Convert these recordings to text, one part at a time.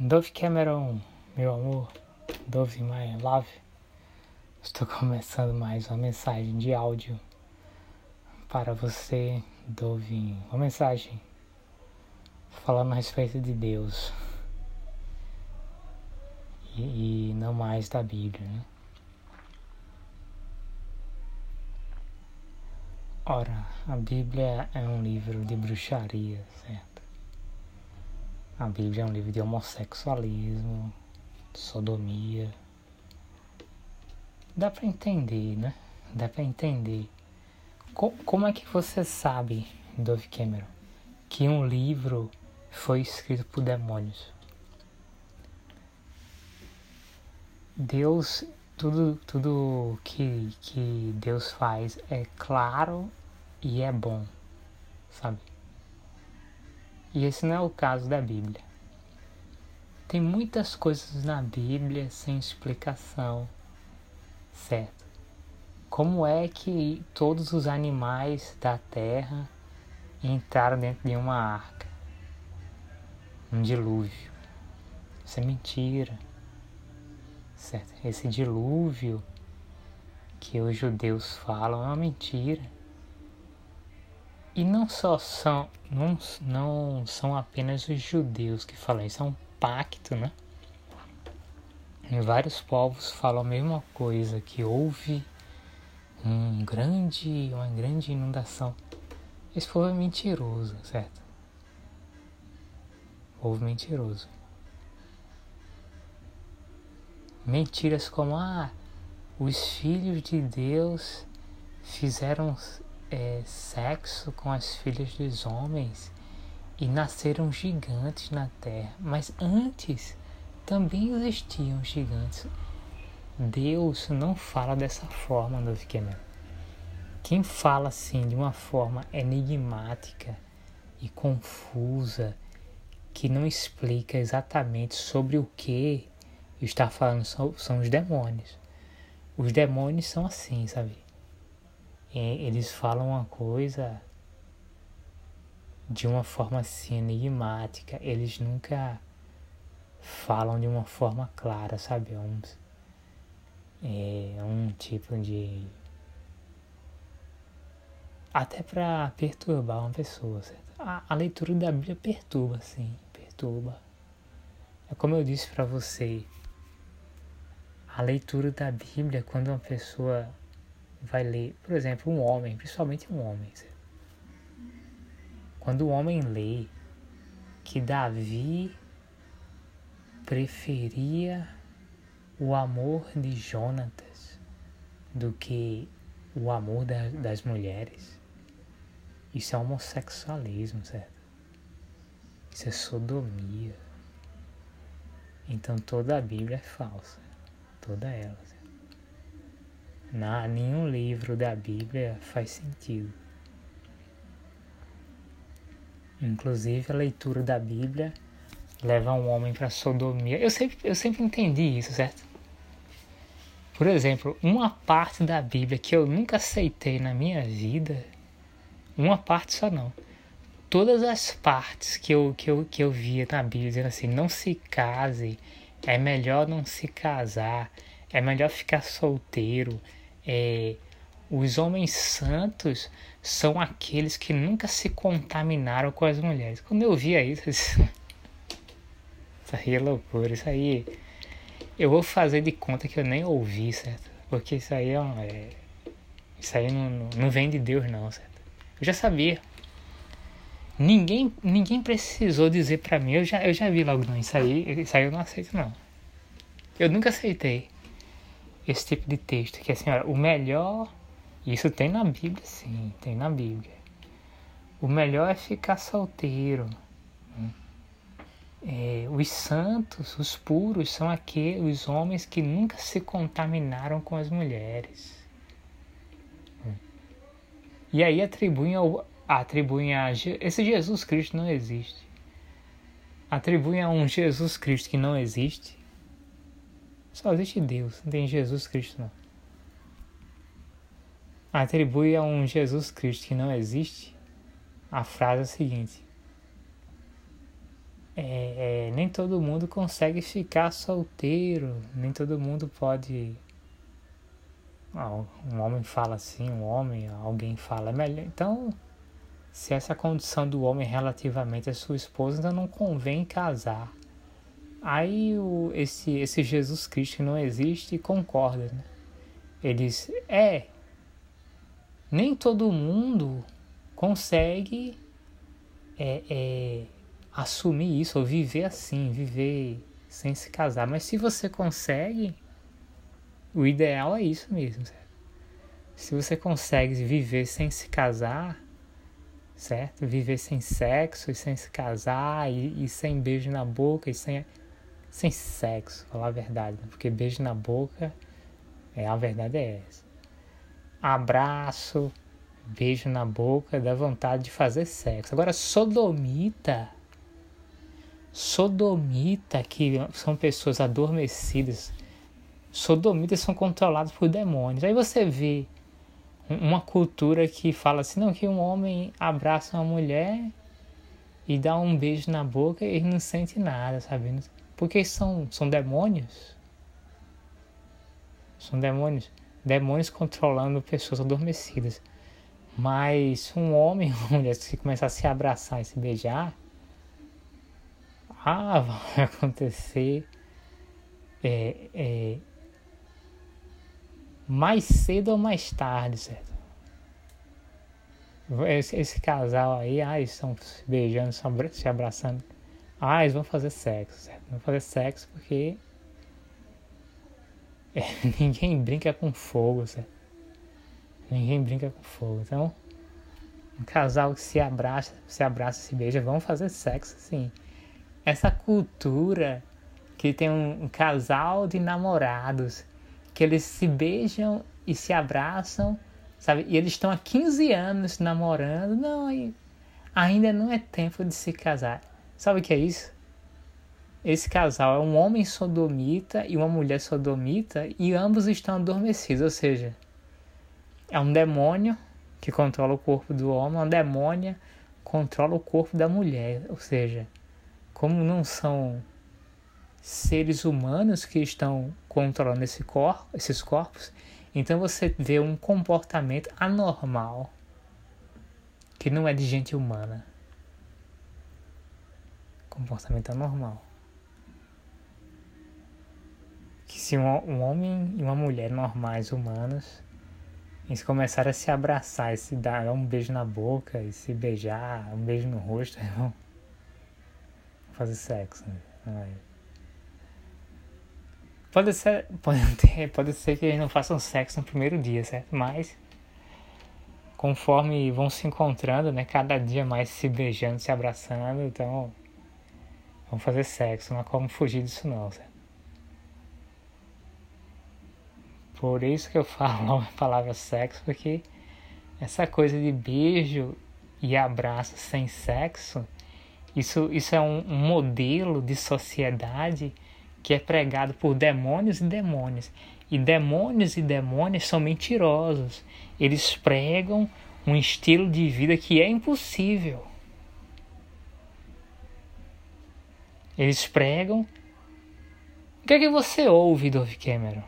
Dove Cameron, meu amor, Dove My Love, estou começando mais uma mensagem de áudio para você, Dove, uma mensagem falando a respeito de Deus e, e não mais da Bíblia, né? Ora, a Bíblia é um livro de bruxaria, certo? A Bíblia é um livro de homossexualismo, sodomia. Dá para entender, né? Dá para entender. Co como é que você sabe, Dove Cameron, que um livro foi escrito por demônios? Deus, tudo, tudo que, que Deus faz é claro e é bom, sabe? E esse não é o caso da Bíblia. Tem muitas coisas na Bíblia sem explicação, certo? Como é que todos os animais da terra entraram dentro de uma arca? Um dilúvio. Isso é mentira. Certo? Esse dilúvio que os judeus falam é uma mentira. E não só são, não, não são apenas os judeus que falam isso, é um pacto, né? Vários povos falam a mesma coisa, que houve um grande, uma grande inundação. Esse povo é mentiroso, certo? Povo mentiroso. Mentiras como, ah, os filhos de Deus fizeram é, sexo com as filhas dos homens e nasceram gigantes na terra. Mas antes também existiam gigantes. Deus não fala dessa forma, Dove Cameron. Quem fala assim de uma forma enigmática e confusa, que não explica exatamente sobre o que está falando, são, são os demônios. Os demônios são assim, sabe? Eles falam uma coisa de uma forma assim enigmática, eles nunca falam de uma forma clara, sabe? É um, é um tipo de. Até para perturbar uma pessoa, certo? A, a leitura da Bíblia perturba, sim, perturba. É como eu disse para você, a leitura da Bíblia, quando uma pessoa vai ler, por exemplo, um homem, principalmente um homem. Quando o homem lê que Davi preferia o amor de Jonatas do que o amor da, das mulheres, isso é homossexualismo, certo? Isso é sodomia. Então toda a Bíblia é falsa, toda ela. Certo? Na, nenhum livro da Bíblia faz sentido. Inclusive a leitura da Bíblia leva um homem para sodomia. Eu sempre, eu sempre entendi isso, certo? Por exemplo, uma parte da Bíblia que eu nunca aceitei na minha vida, uma parte só não. Todas as partes que eu, que eu, que eu via na Bíblia dizendo assim, não se case, é melhor não se casar, é melhor ficar solteiro, é, os homens santos são aqueles que nunca se contaminaram com as mulheres. Quando eu via isso, isso aí é loucura, isso aí eu vou fazer de conta que eu nem ouvi, certo? Porque isso aí é, é isso aí não, não, não vem de Deus não, certo? Eu já sabia. Ninguém, ninguém precisou dizer para mim, eu já, eu já vi logo, não, isso aí, isso aí eu não aceito não. Eu nunca aceitei esse tipo de texto, que assim, olha, o melhor, isso tem na Bíblia, sim, tem na Bíblia. O melhor é ficar solteiro. Né? É, os santos, os puros, são aqueles homens que nunca se contaminaram com as mulheres. E aí atribuem, ao, atribuem a esse Jesus Cristo não existe. Atribuem a um Jesus Cristo que não existe só existe Deus, não tem Jesus Cristo não. Atribui a um Jesus Cristo que não existe a frase seguinte: é, é, nem todo mundo consegue ficar solteiro, nem todo mundo pode. Ah, um homem fala assim, um homem, alguém fala melhor. Então, se essa condição do homem relativamente à sua esposa, então não convém casar. Aí o, esse, esse Jesus Cristo não existe concorda. Né? Ele diz: é, nem todo mundo consegue é, é, assumir isso, ou viver assim, viver sem se casar. Mas se você consegue, o ideal é isso mesmo, certo? Se você consegue viver sem se casar, certo? Viver sem sexo e sem se casar e, e sem beijo na boca e sem, sem sexo, falar a verdade, né? porque beijo na boca, é a verdade é essa. Abraço, beijo na boca, dá vontade de fazer sexo. Agora, sodomita, sodomita, que são pessoas adormecidas, sodomitas são controlados por demônios. Aí você vê uma cultura que fala assim, não, que um homem abraça uma mulher e dá um beijo na boca e ele não sente nada, sabe? Porque são, são demônios. São demônios. Demônios controlando pessoas adormecidas. Mas um homem e uma mulher, se começar a se abraçar e se beijar, ah, vai acontecer é, é, mais cedo ou mais tarde, certo? Esse, esse casal aí, ah, eles estão se beijando, se abraçando. Ah, eles vão fazer sexo, certo? Vão fazer sexo porque é, ninguém brinca com fogo, certo? Ninguém brinca com fogo. Então, um casal que se abraça, se abraça, se beija, vão fazer sexo, sim. Essa cultura que tem um, um casal de namorados que eles se beijam e se abraçam, sabe? E eles estão há 15 anos namorando, não, ainda não é tempo de se casar. Sabe o que é isso? Esse casal é um homem sodomita e uma mulher sodomita e ambos estão adormecidos, ou seja, é um demônio que controla o corpo do homem, uma demônia controla o corpo da mulher. Ou seja, como não são seres humanos que estão controlando esse corpo, esses corpos, então você vê um comportamento anormal que não é de gente humana. Comportamento anormal. Que se um, homem e uma mulher normais, humanos, eles começaram a se abraçar, e se dar um beijo na boca, e se beijar, um beijo no rosto, vão fazer sexo. Né? Pode ser, pode, ter, pode ser que eles não façam sexo no primeiro dia, certo? Mas conforme vão se encontrando, né? Cada dia mais se beijando, se abraçando, então vão fazer sexo, não há como fugir disso não, certo? Por isso que eu falo a palavra sexo, porque essa coisa de beijo e abraço sem sexo, isso, isso é um, um modelo de sociedade que é pregado por demônios e demônios. E demônios e demônios são mentirosos. Eles pregam um estilo de vida que é impossível. Eles pregam. O que é que você ouve, Dove Cameron?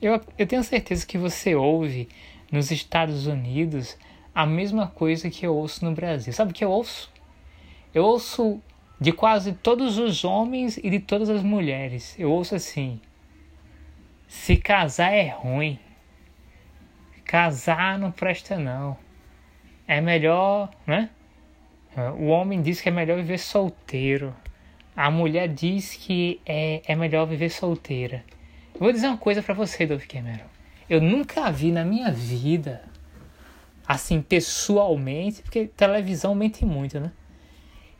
Eu, eu tenho certeza que você ouve nos Estados Unidos a mesma coisa que eu ouço no Brasil. Sabe o que eu ouço? Eu ouço de quase todos os homens e de todas as mulheres. Eu ouço assim: se casar é ruim. Casar não presta não. É melhor, né? O homem diz que é melhor viver solteiro. A mulher diz que é, é melhor viver solteira. Vou dizer uma coisa para você, Dove Cameron. Eu nunca vi na minha vida, assim, pessoalmente, porque televisão mente muito, né?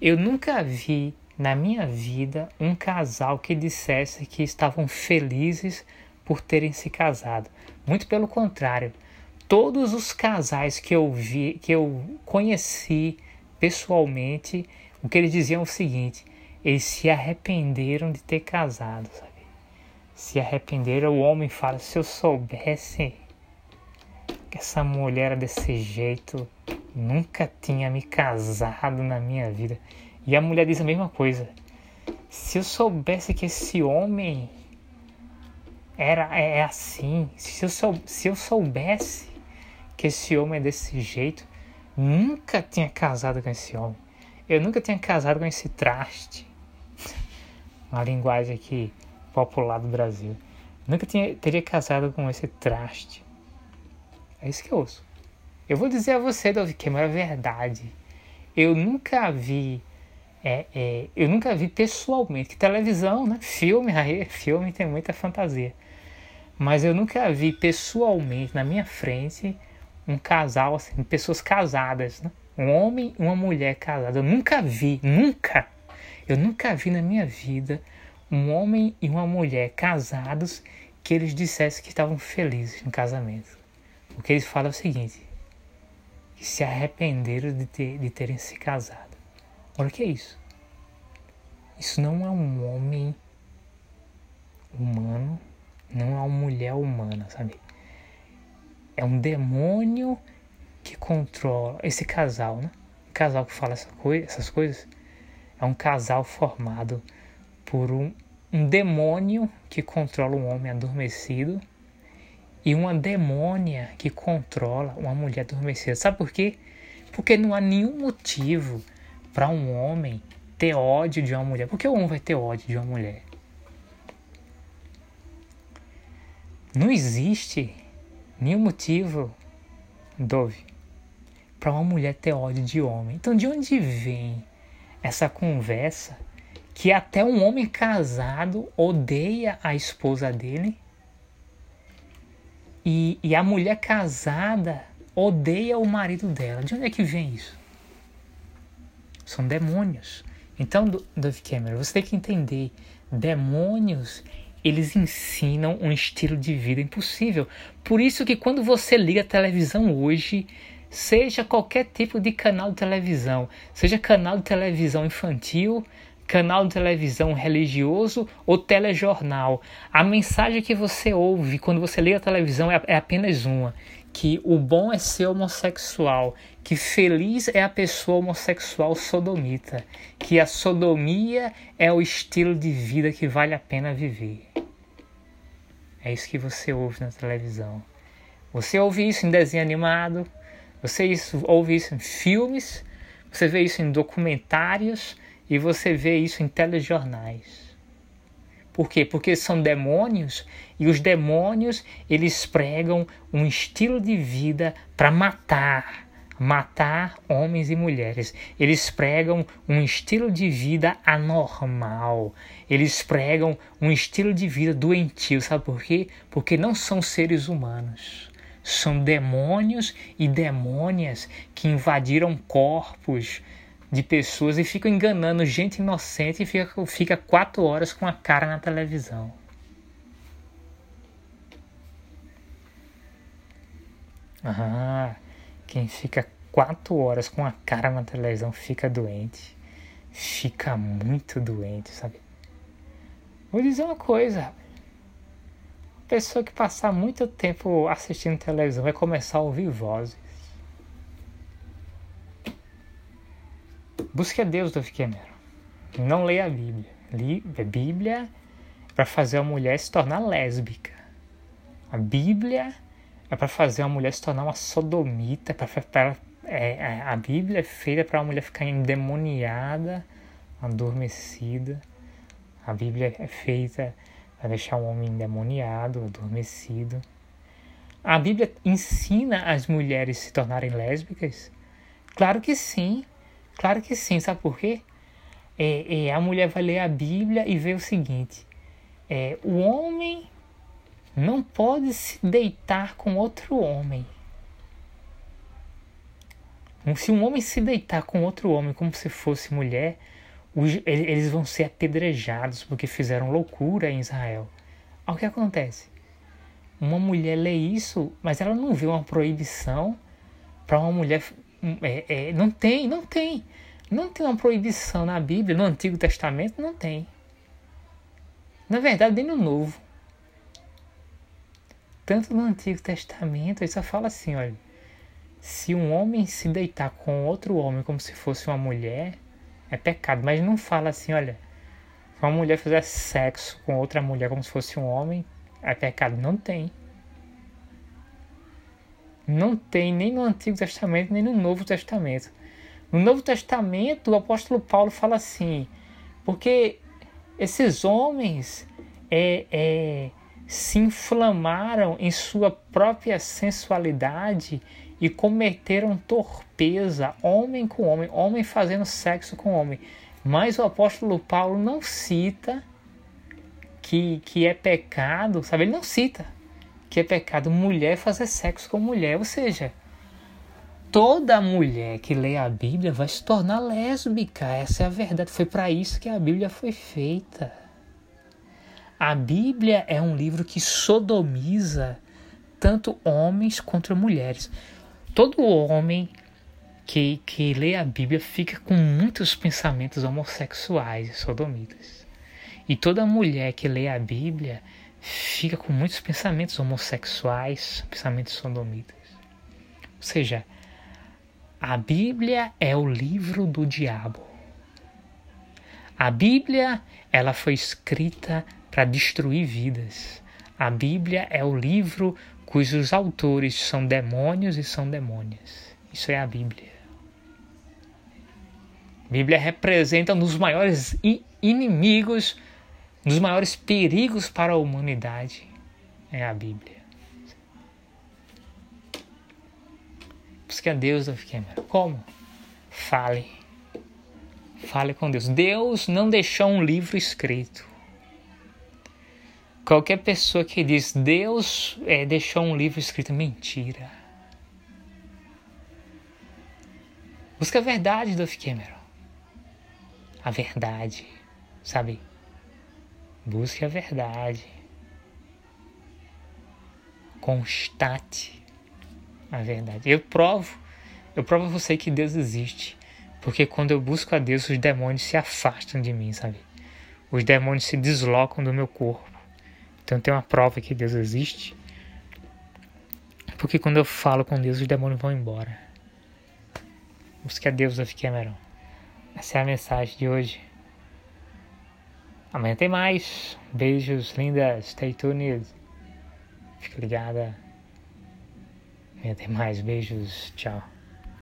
Eu nunca vi na minha vida um casal que dissesse que estavam felizes por terem se casado. Muito pelo contrário, todos os casais que eu vi, que eu conheci pessoalmente, o que eles diziam é o seguinte: eles se arrependeram de ter casado, sabe? se arrependeram, o homem fala: se eu soubesse que essa mulher era desse jeito, nunca tinha me casado na minha vida. E a mulher diz a mesma coisa. Se eu soubesse que esse homem era é, é assim, se eu, sou, se eu soubesse que esse homem é desse jeito, nunca tinha casado com esse homem. Eu nunca tinha casado com esse traste. Uma linguagem aqui popular do Brasil. Nunca tinha, teria casado com esse traste. É isso que eu ouço. Eu vou dizer a você, Dove é verdade. Eu nunca vi. É, é, eu nunca vi pessoalmente. Que televisão, né? Filme, aí, filme tem muita fantasia. Mas eu nunca vi pessoalmente na minha frente um casal assim, pessoas casadas, né? Um homem e uma mulher casada. Eu nunca vi, nunca. Eu nunca vi na minha vida um homem e uma mulher casados que eles dissessem que estavam felizes no casamento. O que eles falam é o seguinte: que se arrependeram de, ter, de terem se casado. Olha o que é isso. Isso não é um homem humano, não é uma mulher humana, sabe? É um demônio que controla esse casal, né? O casal que fala essa essas coisas é um casal formado por um, um demônio que controla um homem adormecido e uma demônia que controla uma mulher adormecida. Sabe por quê? Porque não há nenhum motivo para um homem ter ódio de uma mulher. Por que o homem vai ter ódio de uma mulher? Não existe nenhum motivo, Dove, para uma mulher ter ódio de homem. Então, de onde vem essa conversa que até um homem casado odeia a esposa dele e, e a mulher casada odeia o marido dela. De onde é que vem isso? São demônios. Então, Dove Cameron, você tem que entender: demônios eles ensinam um estilo de vida impossível. Por isso que quando você liga a televisão hoje, seja qualquer tipo de canal de televisão, seja canal de televisão infantil, canal de televisão religioso ou telejornal. A mensagem que você ouve quando você liga a televisão é, é apenas uma: que o bom é ser homossexual, que feliz é a pessoa homossexual sodomita, que a sodomia é o estilo de vida que vale a pena viver. É isso que você ouve na televisão. Você ouve isso em desenho animado, você isso, ouve isso em filmes, você vê isso em documentários, e você vê isso em telejornais. Por quê? Porque são demônios e os demônios eles pregam um estilo de vida para matar, matar homens e mulheres. Eles pregam um estilo de vida anormal. Eles pregam um estilo de vida doentio. Sabe por quê? Porque não são seres humanos. São demônios e demônias que invadiram corpos de pessoas e ficam enganando gente inocente e fica, fica quatro horas com a cara na televisão. Ah, quem fica quatro horas com a cara na televisão fica doente. Fica muito doente, sabe? Vou dizer uma coisa. pessoa que passar muito tempo assistindo televisão vai começar a ouvir vozes. Busque a Deus, Dove Cameron. Não leia a Bíblia. Li, a Bíblia é para fazer a mulher se tornar lésbica. A Bíblia é para fazer a mulher se tornar uma sodomita. Pra, pra, é, é, a Bíblia é feita para a mulher ficar endemoniada, adormecida. A Bíblia é feita para deixar o homem endemoniado, adormecido. A Bíblia ensina as mulheres se tornarem lésbicas? Claro que sim. Claro que sim, sabe por quê? É, é, a mulher vai ler a Bíblia e vê o seguinte: é, o homem não pode se deitar com outro homem. Se um homem se deitar com outro homem como se fosse mulher, eles vão ser apedrejados porque fizeram loucura em Israel. Olha o que acontece. Uma mulher lê isso, mas ela não vê uma proibição para uma mulher é, é, não tem, não tem. Não tem uma proibição na Bíblia, no Antigo Testamento, não tem. Na verdade, nem no Novo. tanto no Antigo Testamento, ele só fala assim, olha, se um homem se deitar com outro homem como se fosse uma mulher, é pecado. Mas não fala assim, olha, se uma mulher fizer sexo com outra mulher como se fosse um homem, é pecado. Não tem. Não tem nem no Antigo Testamento, nem no Novo Testamento. No Novo Testamento, o apóstolo Paulo fala assim, porque esses homens é, é, se inflamaram em sua própria sensualidade e cometeram torpeza, homem com homem, homem fazendo sexo com homem. Mas o apóstolo Paulo não cita que, que é pecado, sabe? Ele não cita que é pecado mulher fazer sexo com mulher, ou seja, toda mulher que lê a Bíblia vai se tornar lésbica. Essa é a verdade. Foi para isso que a Bíblia foi feita. A Bíblia é um livro que sodomiza tanto homens quanto mulheres. Todo homem que, que lê a Bíblia fica com muitos pensamentos homossexuais e sodomitas. E toda mulher que lê a Bíblia fica com muitos pensamentos homossexuais, pensamentos sodomitas. Ou seja, a Bíblia é o livro do diabo. A Bíblia, ela foi escrita para destruir vidas. A Bíblia é o livro cujos autores são demônios e são demônias. Isso é a Bíblia. A Bíblia representa um dos maiores inimigos, um dos maiores perigos para a humanidade. É a Bíblia. Busque a Deus, Dolph Cameron. Como? Fale. Fale com Deus. Deus não deixou um livro escrito. Qualquer pessoa que diz Deus é, deixou um livro escrito, mentira. Busque a verdade, Dolph Cameron. A verdade, sabe? Busque a verdade. Constate a verdade. Eu provo, eu provo a você que Deus existe. Porque quando eu busco a Deus, os demônios se afastam de mim, sabe? Os demônios se deslocam do meu corpo. Então tem uma prova que Deus existe. Porque quando eu falo com Deus, os demônios vão embora. Busque a Deus, Cameron. Essa é a mensagem de hoje. Amanhã tem mais. Beijos, lindas. Stay tuned. Fica ligada. Até mais, beijos, tchau.